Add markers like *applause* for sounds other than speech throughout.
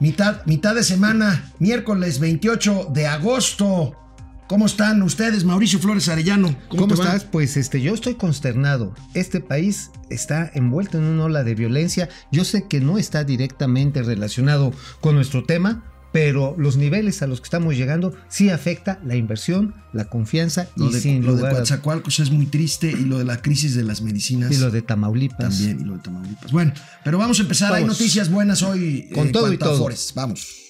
Mitad, mitad de semana, miércoles 28 de agosto. ¿Cómo están ustedes, Mauricio Flores Arellano? ¿Cómo, estás? Pues este, yo estoy consternado. Este país está envuelto en una ola de violencia. Yo sé que no está directamente relacionado con nuestro tema, pero los niveles a los que estamos llegando sí afecta la inversión, la confianza lo y de, sin lo lugar de Coatzacoalcos es muy triste y lo de la crisis de las medicinas y lo de Tamaulipas. también y lo de Tamaulipas. Bueno, pero vamos a empezar. Hay noticias buenas hoy Con en todo y todo. Afores. Vamos.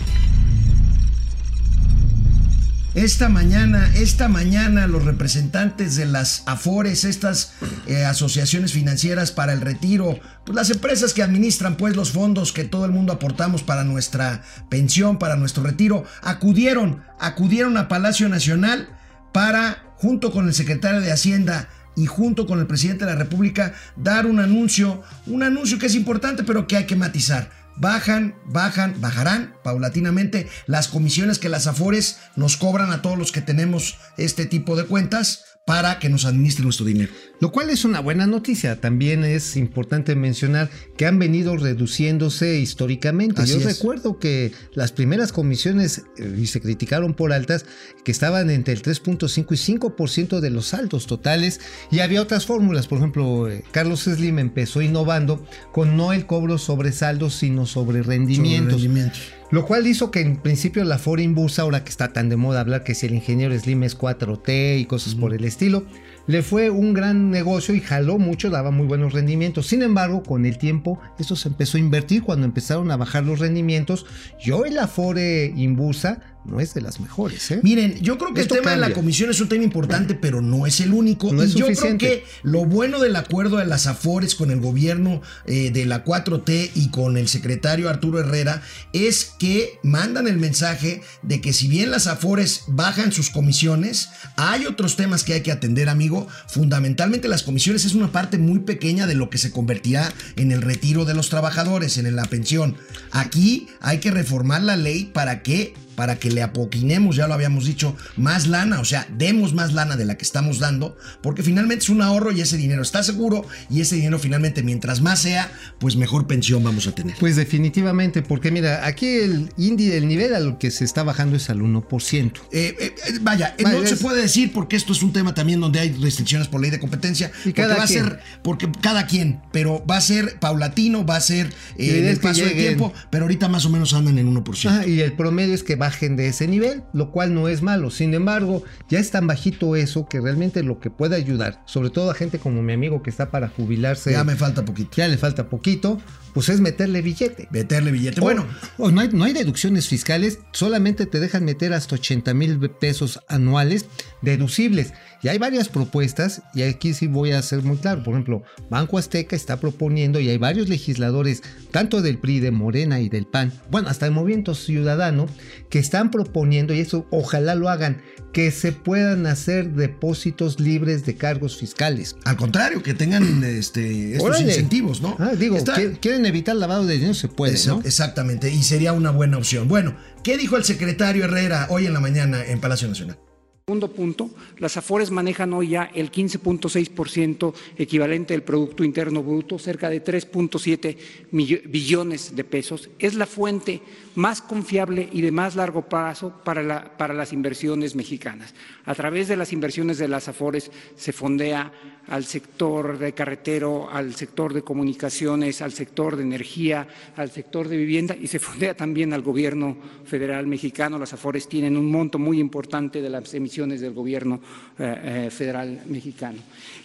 Esta mañana, esta mañana los representantes de las AFORES, estas eh, asociaciones financieras para el retiro, pues las empresas que administran pues los fondos que todo el mundo aportamos para nuestra pensión, para nuestro retiro, acudieron, acudieron a Palacio Nacional para, junto con el secretario de Hacienda y junto con el presidente de la República, dar un anuncio, un anuncio que es importante pero que hay que matizar. Bajan, bajan, bajarán paulatinamente las comisiones que las Afores nos cobran a todos los que tenemos este tipo de cuentas para que nos administren nuestro dinero. Lo cual es una buena noticia. También es importante mencionar que han venido reduciéndose históricamente. Así Yo es. recuerdo que las primeras comisiones, eh, y se criticaron por altas, que estaban entre el 3.5 y 5% de los saldos totales. Y había otras fórmulas. Por ejemplo, eh, Carlos Slim empezó innovando con no el cobro sobre saldos, sino sobre rendimientos. Sobre rendimientos. Lo cual hizo que en principio la Ford Inbursa, ahora que está tan de moda hablar que si el ingeniero Slim es 4T y cosas por el estilo, le fue un gran negocio y jaló mucho, daba muy buenos rendimientos. Sin embargo, con el tiempo, esto se empezó a invertir cuando empezaron a bajar los rendimientos. Y hoy la Fore Inbursa no es de las mejores. ¿eh? Miren, yo creo que Esto el tema de la comisión es un tema importante, pero no es el único. No y es yo creo suficiente. que lo bueno del acuerdo de las Afores con el gobierno eh, de la 4T y con el secretario Arturo Herrera es que mandan el mensaje de que si bien las Afores bajan sus comisiones, hay otros temas que hay que atender, amigo. Fundamentalmente las comisiones es una parte muy pequeña de lo que se convertirá en el retiro de los trabajadores, en la pensión. Aquí hay que reformar la ley para que para que le apoquinemos, ya lo habíamos dicho, más lana, o sea, demos más lana de la que estamos dando, porque finalmente es un ahorro y ese dinero está seguro y ese dinero finalmente mientras más sea, pues mejor pensión vamos a tener. Pues definitivamente, porque mira, aquí el índice, el nivel a lo que se está bajando es al 1%. Eh, eh, eh, vaya, eh, Vaya, no se puede decir porque esto es un tema también donde hay restricciones por ley de competencia. Y cada va quien. a ser, porque cada quien, pero va a ser paulatino, va a ser eh, en el paso del tiempo, pero ahorita más o menos andan en 1%. Ah, y el promedio es que bajen de ese nivel, lo cual no es malo. Sin embargo, ya es tan bajito eso que realmente lo que puede ayudar, sobre todo a gente como mi amigo que está para jubilarse, ya me falta poquito. ya le falta poquito, pues es meterle billete. Meterle billete. Bueno, O- o no, hay, no hay deducciones fiscales, solamente te dejan meter hasta 80 mil pesos anuales deducibles. Y hay varias propuestas, y aquí sí voy a ser muy claro. Por ejemplo, Banco Azteca está proponiendo, y hay varios legisladores, tanto del PRI, de Morena y del PAN, bueno, hasta el Movimiento Ciudadano, que están proponiendo, y eso ojalá lo hagan, que se puedan hacer depósitos libres de cargos fiscales. al contrario, que tengan este, estos Órale. incentivos, ¿no? Ah, digo, Está- ¿quieren- evitar lavado de dinero, se puede, Eso, ¿no? Exactamente, y sería una buena opción. Bueno, ¿qué dijo el secretario Herrera hoy en la mañana en Palacio Nacional? Segundo punto, las AFORES manejan hoy ya el 15.6% equivalente del Producto Interno Bruto, cerca de 3.7 millo- billones de pesos. Es la fuente más confiable y de más largo plazo para, para las inversiones mexicanas. A través de las inversiones de las AFORES se fondea al sector de carretero, al sector de comunicaciones, al sector de energía, al sector de vivienda y se fondea también al gobierno federal mexicano. Las AFORES tienen un monto muy importante de las emisiones del gobierno eh, eh, federal mexicano.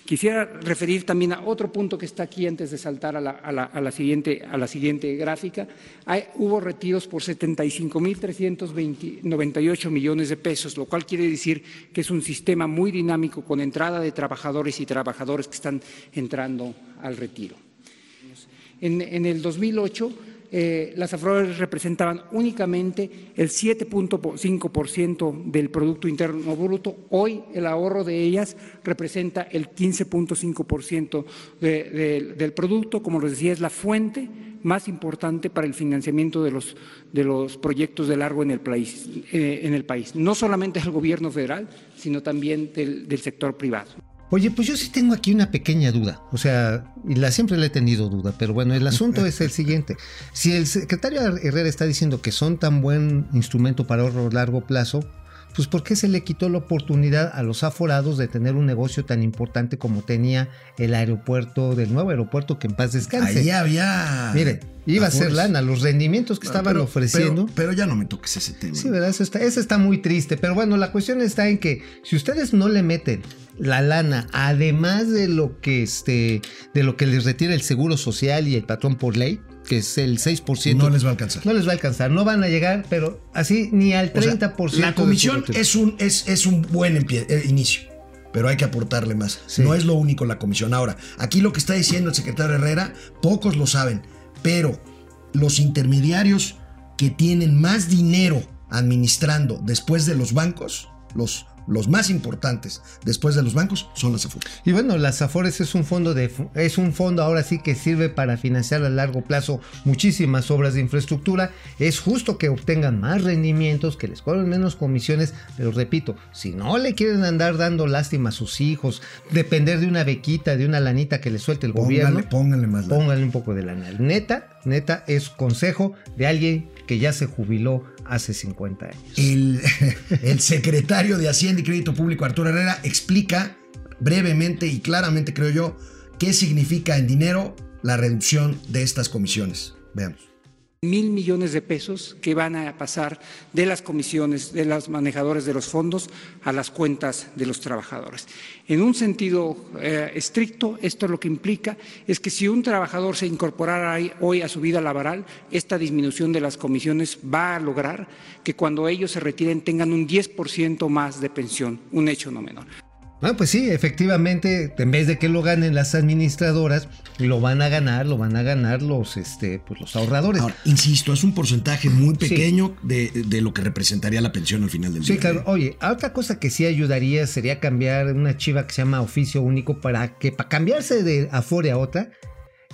Quisiera referir también a otro punto que está aquí antes de saltar a la, a la- siguiente, a la siguiente gráfica. Hubo retiros por 75.398 millones de pesos, lo cual quiere decir que es un sistema muy dinámico con entrada de trabajadores y trabajadores que están entrando al retiro. En, en el 2008 eh, las afores representaban únicamente el 7.5% del Producto Interno Bruto. Hoy el ahorro de ellas representa el 15.5% de, de, del producto. Como les decía, es la fuente más importante para el financiamiento de los, de los proyectos de largo en el, país, eh, en el país. No solamente del gobierno federal, sino también del sector privado. Oye, pues yo sí tengo aquí una pequeña duda, o sea, y la siempre le he tenido duda, pero bueno, el asunto es el siguiente. Si el secretario Herrera está diciendo que son tan buen instrumento para ahorro a largo plazo, pues ¿por qué se le quitó la oportunidad a los aforados de tener un negocio tan importante como tenía el aeropuerto del nuevo aeropuerto que en paz descanse? Ahí había. Mire, iba a ser lana, los rendimientos que estaban pero, ofreciendo. Pero, pero, ya no me toques ese tema. Sí, ¿verdad? Eso está, eso está muy triste. Pero bueno, la cuestión está en que si ustedes no le meten la lana, además de lo que este, de lo que les retira el seguro social y el patrón por ley, que es el 6%. No les va a alcanzar. No les va a alcanzar, no van a llegar, pero así ni al 30%. O sea, la comisión es un, es, es un buen eh, inicio, pero hay que aportarle más. Sí. No es lo único la comisión. Ahora, aquí lo que está diciendo el secretario Herrera, pocos lo saben, pero los intermediarios que tienen más dinero administrando después de los bancos, los los más importantes después de los bancos son las Afores. Y bueno, las Afores es un fondo de es un fondo ahora sí que sirve para financiar a largo plazo muchísimas obras de infraestructura. Es justo que obtengan más rendimientos, que les cobren menos comisiones, pero repito, si no le quieren andar dando lástima a sus hijos, depender de una bequita, de una lanita que le suelte el póngale, gobierno, pónganle más lana. póngale un poco de lana. Neta, neta es consejo de alguien que ya se jubiló hace 50 años. *laughs* El, secretario de Hacienda y Crédito Público, Arturo Herrera, explica brevemente y claramente, creo yo, qué significa en dinero la reducción de estas comisiones. Veamos mil millones de pesos que van a pasar de las comisiones de los manejadores de los fondos a las cuentas de los trabajadores. En un sentido eh, estricto, esto lo que implica es que si un trabajador se incorporara hoy a su vida laboral, esta disminución de las comisiones va a lograr que cuando ellos se retiren tengan un 10% más de pensión, un hecho no menor. Bueno, pues sí, efectivamente, en vez de que lo ganen las administradoras, lo van a ganar, lo van a ganar los, este, pues los ahorradores. Ahora, insisto, es un porcentaje muy pequeño sí. de, de, lo que representaría la pensión al final del sí, día. Sí, claro. Oye, otra cosa que sí ayudaría sería cambiar una chiva que se llama oficio único para que, para cambiarse de Afore a otra,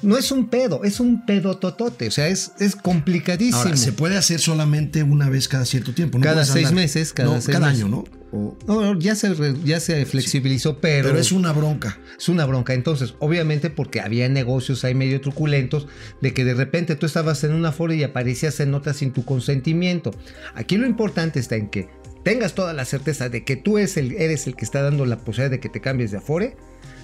no es un pedo, es un pedo totote. O sea, es, es complicadísimo. Ahora, se puede hacer solamente una vez cada cierto tiempo. ¿no? Cada seis meses, cada, no, seis cada meses. año, ¿no? O, no, ya se, ya se flexibilizó, sí, pero, pero. es una bronca. Es una bronca. Entonces, obviamente, porque había negocios ahí medio truculentos, de que de repente tú estabas en una foro y aparecías en otra sin tu consentimiento. Aquí lo importante está en que tengas toda la certeza de que tú eres el, eres el que está dando la posibilidad de que te cambies de afore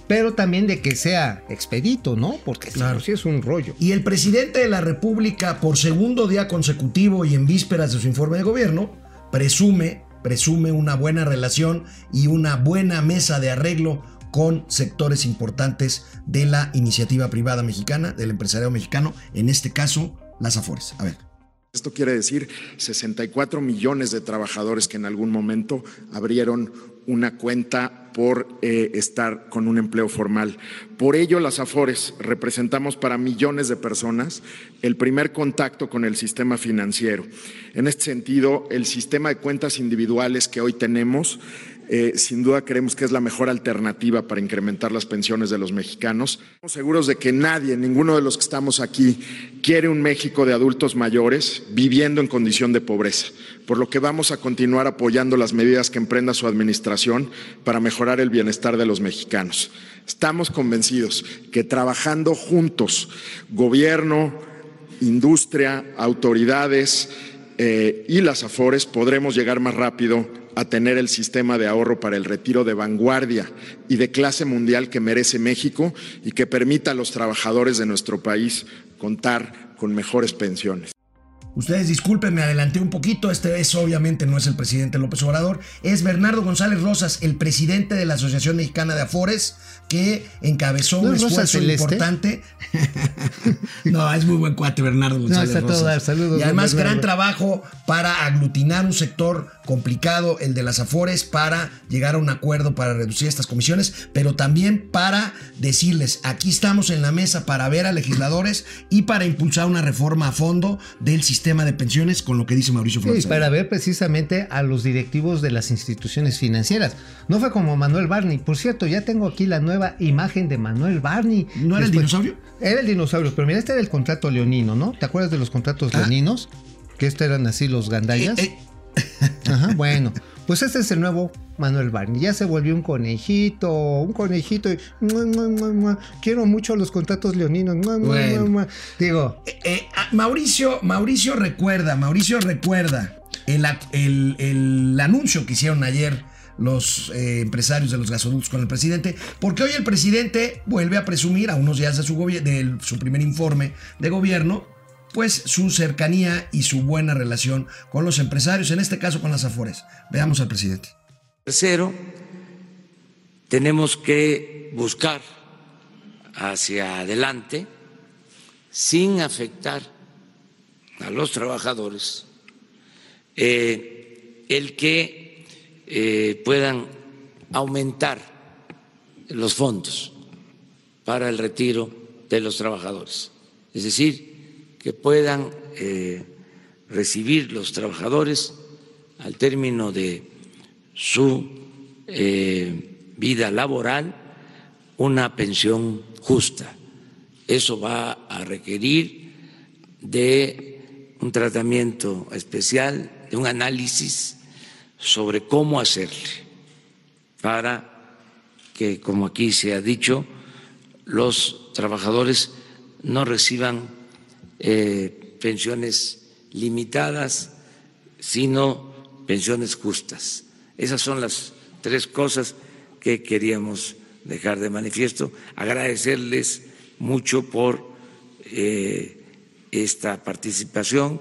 pero también de que sea expedito, ¿no? Porque claro. sí es un rollo. Y el presidente de la República, por segundo día consecutivo y en vísperas de su informe de gobierno, presume, presume una buena relación y una buena mesa de arreglo con sectores importantes de la iniciativa privada mexicana, del empresariado mexicano, en este caso, las Afores. A ver. Esto quiere decir 64 millones de trabajadores que en algún momento abrieron una cuenta por eh, estar con un empleo formal. Por ello, las AFORES representamos para millones de personas el primer contacto con el sistema financiero. En este sentido, el sistema de cuentas individuales que hoy tenemos eh, sin duda creemos que es la mejor alternativa para incrementar las pensiones de los mexicanos. Estamos seguros de que nadie, ninguno de los que estamos aquí, quiere un México de adultos mayores viviendo en condición de pobreza, por lo que vamos a continuar apoyando las medidas que emprenda su administración para mejorar el bienestar de los mexicanos. Estamos convencidos que trabajando juntos, gobierno, industria, autoridades eh, y las AFORES, podremos llegar más rápido a tener el sistema de ahorro para el retiro de vanguardia y de clase mundial que merece México y que permita a los trabajadores de nuestro país contar con mejores pensiones. Ustedes disculpen, me adelanté un poquito. Este es obviamente no es el presidente López Obrador, es Bernardo González Rosas, el presidente de la Asociación Mexicana de Afores, que encabezó ¿No un esfuerzo Celeste? importante. *laughs* no, es muy buen cuate Bernardo González todo Rosas. dar. Saludos, y además Bernardo. gran trabajo para aglutinar un sector complicado, el de las Afores, para llegar a un acuerdo para reducir estas comisiones, pero también para decirles, aquí estamos en la mesa para ver a legisladores y para impulsar una reforma a fondo del sistema de pensiones, con lo que dice Mauricio Flores. Sí, para ver precisamente a los directivos de las instituciones financieras. No fue como Manuel Barney. Por cierto, ya tengo aquí la nueva imagen de Manuel Barney. ¿No era el dinosaurio? Era el dinosaurio, pero mira, este era el contrato leonino, ¿no? ¿Te acuerdas de los contratos leoninos? Que estos eran así los gandallas. Ah. Eh, *laughs* Ajá, bueno. Pues este es el nuevo Manuel Barney. Ya se volvió un conejito, un conejito. y, mua, mua, mua, mua. Quiero mucho los contratos leoninos. Bueno. Digo, Eh, eh, ah, Mauricio, Mauricio recuerda, Mauricio recuerda el, el- el anuncio que hicieron ayer los eh, empresarios de los gasoductos con el presidente, porque hoy el presidente vuelve a presumir a unos días de su, de su primer informe de gobierno, pues su cercanía y su buena relación con los empresarios, en este caso con las Afores. Veamos al presidente. Tercero, tenemos que buscar hacia adelante sin afectar a los trabajadores eh, el que eh, puedan aumentar los fondos para el retiro de los trabajadores. Es decir, que puedan eh, recibir los trabajadores al término de su vida laboral una pensión justa. Eso va a requerir de un tratamiento especial, de un análisis sobre cómo hacerle para que, como aquí se ha dicho, los trabajadores no reciban eh, pensiones limitadas, sino pensiones justas. Esas son las tres cosas que queríamos dejar de manifiesto. Agradecerles mucho por eh, esta participación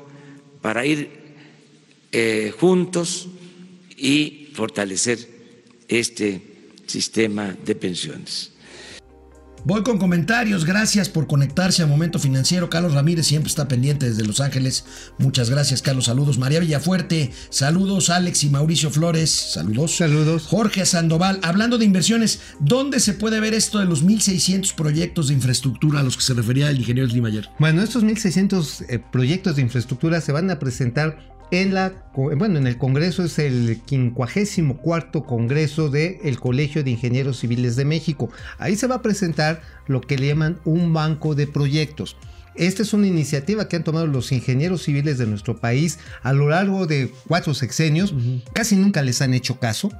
para ir eh, juntos y fortalecer este sistema de pensiones. Voy con comentarios, gracias por conectarse a Momento Financiero. Carlos Ramírez siempre está pendiente desde Los Ángeles. Muchas gracias, Carlos. Saludos. María Villafuerte, saludos. Alex y Mauricio Flores, saludos. Saludos. Jorge Sandoval, hablando de inversiones, ¿dónde se puede ver esto de los 1.600 proyectos de infraestructura a los que se refería el ingeniero Slim ayer? Bueno, estos 1.600 eh, proyectos de infraestructura se van a presentar en bueno, en el Congreso es el 54 Congreso del Colegio de Ingenieros Civiles de México. Ahí se va a presentar lo que le llaman un banco de proyectos. Esta es una iniciativa que han tomado los ingenieros civiles de nuestro país a lo largo de cuatro sexenios. Casi nunca les han hecho caso.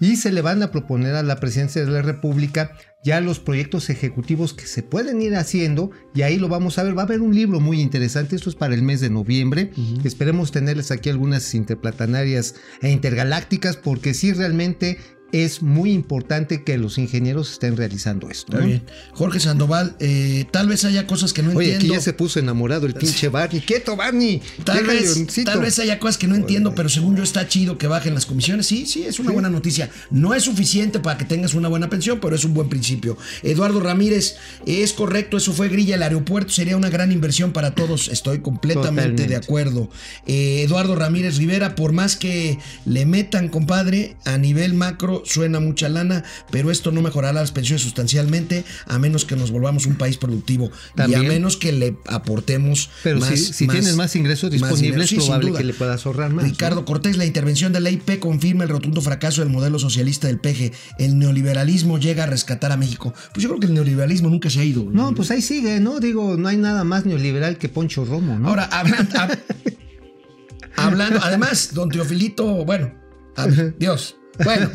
Y se le van a proponer a la presidencia de la República ya los proyectos ejecutivos que se pueden ir haciendo. Y ahí lo vamos a ver. Va a haber un libro muy interesante. Esto es para el mes de noviembre. Esperemos tenerles aquí algunas interplatanarias e intergalácticas porque sí realmente es muy importante que los ingenieros estén realizando esto. Está ¿no? bien. Jorge Sandoval, eh, tal vez haya cosas que no Oye, aquí entiendo. ya se puso enamorado el pinche *laughs* Barney. ¡Quieto, Barney! Tal vez, tal vez haya cosas que no entiendo, pero según yo está chido que bajen las comisiones. Sí, sí, es una buena noticia. No es suficiente para que tengas una buena pensión, pero es un buen principio. Eduardo Ramírez, es correcto, eso fue grilla. El aeropuerto sería una gran inversión para todos. Estoy completamente Totalmente. de acuerdo. Eh, Eduardo Ramírez Rivera, por más que le metan, compadre, a nivel macro suena mucha lana, pero esto no mejorará las pensiones sustancialmente a menos que nos volvamos un país productivo También. y a menos que le aportemos Pero más, si, si tienes más ingresos más disponibles. Sí, es probable que le puedas ahorrar más. Ricardo ¿no? Cortés, la intervención de la IP confirma el rotundo fracaso del modelo socialista del PG. El neoliberalismo llega a rescatar a México. Pues yo creo que el neoliberalismo nunca se ha ido. No, pues ahí sigue, ¿no? Digo, no hay nada más neoliberal que Poncho Romo, ¿no? Ahora, hablando, *laughs* hab- hablando, además, don Teofilito, bueno, a- Dios. Bueno,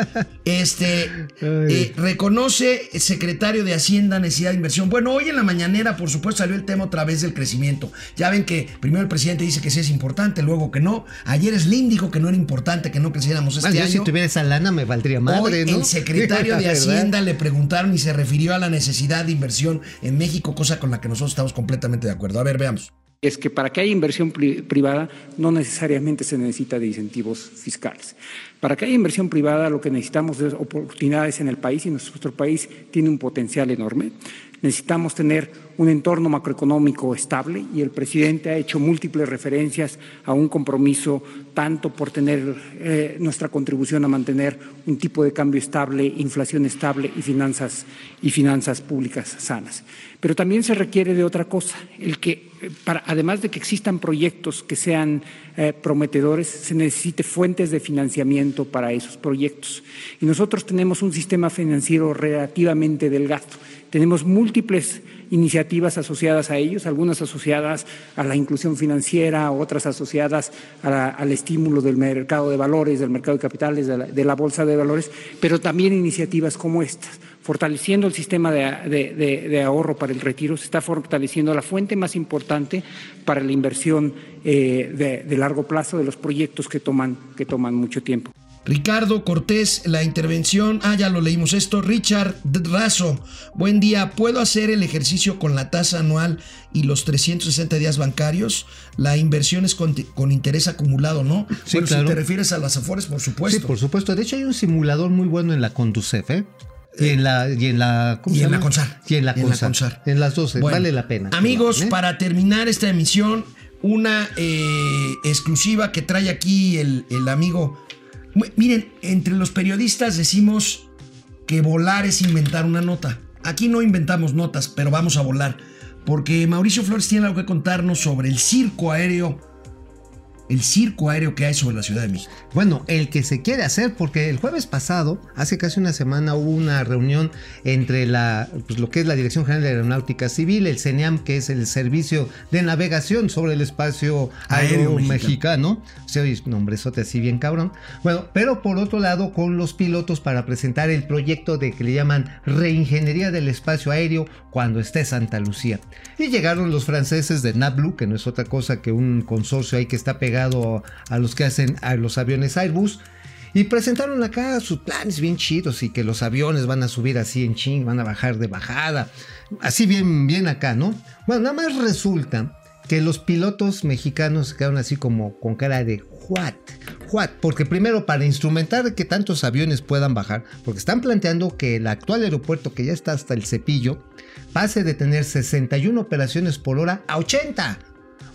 *laughs* este eh, reconoce el secretario de Hacienda necesidad de inversión. Bueno, hoy en la mañanera, por supuesto, salió el tema otra vez del crecimiento. Ya ven que primero el presidente dice que sí es importante, luego que no. Ayer Slim dijo que no era importante que no creciéramos este Ah, yo año. si tuviera esa lana me valdría madre, Hoy ¿no? el secretario *laughs* de. Hacienda le preguntaron y se refirió a la necesidad de inversión en México, cosa con la que nosotros estamos completamente de acuerdo. A ver, veamos. Es que para que haya inversión pri- privada no necesariamente se necesita de incentivos fiscales. Para que haya inversión privada lo que necesitamos es oportunidades en el país y nuestro país tiene un potencial enorme. Necesitamos tener un entorno macroeconómico estable y el presidente ha hecho múltiples referencias a un compromiso tanto por tener eh, nuestra contribución a mantener un tipo de cambio estable, inflación estable y finanzas y finanzas públicas sanas. Pero también se requiere de otra cosa, el que eh, para, además de que existan proyectos que sean eh, prometedores, se necesite fuentes de financiamiento para esos proyectos. Y nosotros tenemos un sistema financiero relativamente delgado. Tenemos múltiples iniciativas asociadas a ellos, algunas asociadas a la inclusión financiera, otras asociadas al estímulo del mercado de valores, del mercado de capitales, de la, bolsa de valores, pero también iniciativas como estas. Fortaleciendo el sistema de, ahorro para el retiro, se está fortaleciendo la fuente más importante para la inversión eh, de largo plazo de los proyectos que toman, que toman mucho tiempo. Ricardo Cortés, la intervención. Ah, ya lo leímos esto. Richard Razo, buen día. ¿Puedo hacer el ejercicio con la tasa anual y los 360 días bancarios? La inversión es con, con interés acumulado, ¿no? Sí, Bueno, claro. Si te refieres a las afores, por supuesto. Sí, por supuesto. De hecho, hay un simulador muy bueno en la Conducef, ¿eh? Y en la, y en la, ¿cómo y se en la llama? CONSAR. Y en la Y en la CONSAR. CONSAR. En las 12. Bueno, vale la pena. Amigos, ¿eh? para terminar esta emisión, una eh, exclusiva que trae aquí el, el amigo. Miren, entre los periodistas decimos que volar es inventar una nota. Aquí no inventamos notas, pero vamos a volar. Porque Mauricio Flores tiene algo que contarnos sobre el circo aéreo. El circo aéreo que hay sobre la Ciudad de México. Bueno, el que se quiere hacer, porque el jueves pasado, hace casi una semana, hubo una reunión entre la, pues, lo que es la Dirección General de Aeronáutica Civil, el CENIAM, que es el Servicio de Navegación sobre el Espacio Aéreo, Aéreo Mexicano. Se oye nombrezote así bien cabrón. Bueno, pero por otro lado, con los pilotos para presentar el proyecto de que le llaman Reingeniería del Espacio Aéreo cuando esté Santa Lucía. Y llegaron los franceses de NABLU, que no es otra cosa que un consorcio ahí que está pegado a los que hacen a los aviones Airbus. Y presentaron acá sus planes bien chidos y que los aviones van a subir así en ching, van a bajar de bajada. Así bien, bien acá, ¿no? Bueno, nada más resulta que los pilotos mexicanos quedaron así como con cara de what, what, porque primero para instrumentar que tantos aviones puedan bajar, porque están planteando que el actual aeropuerto que ya está hasta el cepillo pase de tener 61 operaciones por hora a 80,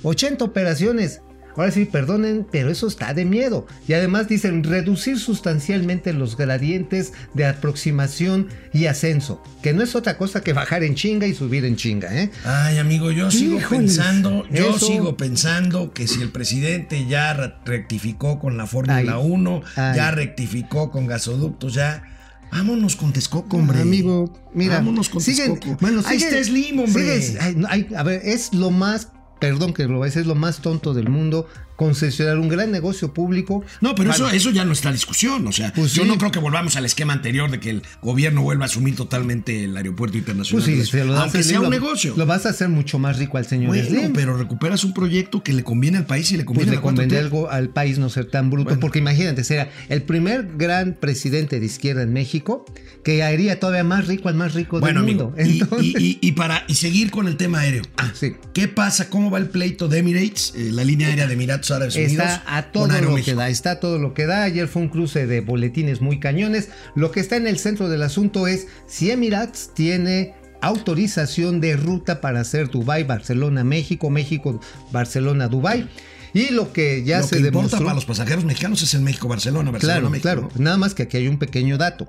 80 operaciones. Ahora sí, perdonen, pero eso está de miedo. Y además dicen reducir sustancialmente los gradientes de aproximación y ascenso, que no es otra cosa que bajar en chinga y subir en chinga, ¿eh? Ay, amigo, yo sigo Híjoles, pensando, yo eso- sigo pensando que si el presidente ya re- rectificó con la Fórmula Ay, 1, ay. ya rectificó con gasoductos, ya. Vámonos con Texcoco, hombre. Amigo, mira. Vámonos con siguen- Texcoco. Bueno, Ahí está Slim, hombre. ay, ay, a ver, es lo más, perdón que lo decir, es lo más tonto del mundo concesionar un gran negocio público. No, pero eso, para- eso ya no está en discusión. O sea, Pues yo sí. no creo que volvamos al esquema anterior de que el gobierno vuelva a asumir totalmente el aeropuerto internacional. Pues sí, se lo aunque sea un lo- negocio. Lo vas a hacer mucho más rico al señor bueno, Slim. pero recuperas un proyecto que le conviene al país y le pues conviene le la 4T. convendría algo al país no ser tan bruto, Bueno. porque imagínate, será el primer gran presidente de izquierda en México que haría todavía más rico al más rico Bueno, del amigo, mundo. y, Entonces- y- y- y para y seguir con el tema aéreo. Ah, sí. ¿Qué pasa? ¿Cómo va el pleito de Emirates, eh, la línea aérea de Emiratos Árabes Unidos? Está a todo lo que da, está a todo lo que da. Ayer fue un cruce de boletines muy cañones. Lo que está en el centro del asunto es si Emirates tiene autorización de ruta para hacer Dubai, Barcelona, México, México, Barcelona, Dubai. Y lo que ya Lo se que importa demostró. para los pasajeros mexicanos es el México-Barcelona, Claro, Barcelona-México. claro. ¿no? Nada más que aquí hay un pequeño dato.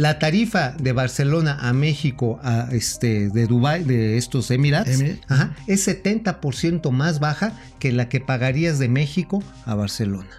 La tarifa de Barcelona a México, a este, de Dubai, de estos Emirates, Emirates. ajá, es 70% más baja que la que pagarías de México a Barcelona.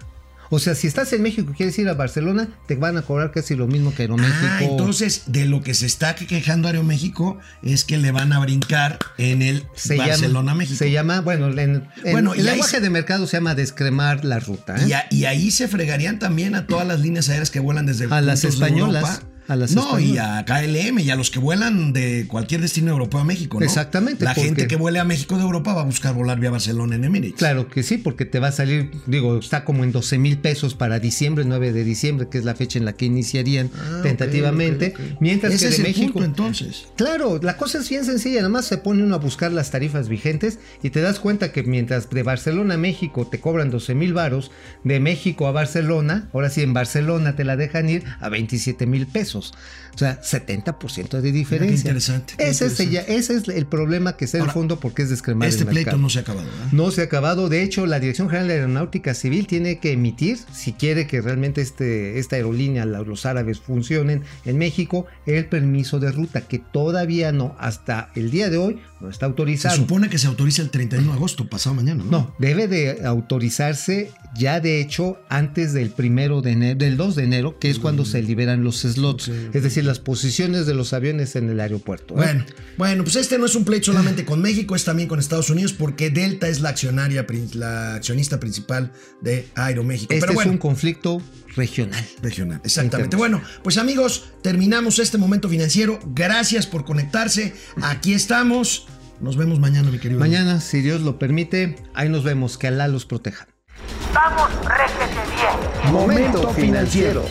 O sea, si estás en México y quieres ir a Barcelona, te van a cobrar casi lo mismo que Aeroméxico. Ah, entonces de lo que se está quejando Aeroméxico es que le van a brincar en el se llama, Barcelona-México. se llama, bueno, en, en Bueno, el lenguaje se- de mercado se llama descremar la ruta. ¿eh? Y, a- y ahí se fregarían también a todas las líneas aéreas que vuelan desde A las de españolas. Europa A las no, y a KLM y a los que vuelan de cualquier destino europeo a México, ¿no? Exactamente, La porque- gente que vuele a México de Europa va a buscar volar vía Barcelona en Emirates. Claro que sí, porque te va a salir, digo, está como en 12 mil pesos para diciembre, 9 de diciembre, que es la fecha en la que iniciarían Ah, tentativamente. ok, ok. Mientras Ese que es de el México. punto, entonces. Claro, la cosa es bien sencilla, nada más se pone uno a buscar las tarifas vigentes y te das cuenta que mientras de Barcelona a México te cobran 12 mil varos, de México a Barcelona, ahora sí en Barcelona te la dejan ir a 27 mil pesos. O sea, 70% de diferencia. interesante, qué Ese, es interesante. ese es el problema que está en el fondo porque es descremar Este el pleito no se ha acabado, ¿verdad? No se ha acabado. De hecho, la Dirección General de Aeronáutica Civil tiene que emitir, si quiere que realmente este, esta aerolínea, los árabes, funcionen en México, el permiso de ruta, que todavía no, hasta el día de hoy, no está Se autorizado. supone que se autoriza el 31 de agosto, pasado mañana, ¿no? No, debe de autorizarse ya de hecho antes del primero de enero, del 2 de enero, que es cuando se liberan los slots, es decir, las posiciones de los aviones en el aeropuerto. ¿eh? Bueno, bueno, pues este no es un pleito solamente con México, es también con Estados Unidos, porque Delta es la accionaria, la accionista principal de Aeroméxico. este Pero es un conflicto regional. regional. Exactamente. Bueno, pues amigos, terminamos este momento financiero. Gracias por conectarse. Aquí estamos. Nos vemos mañana, mi querido. Mañana, si Dios lo permite, ahí nos vemos. Que Alá los proteja. Vamos, réjete bien. Momento financiero.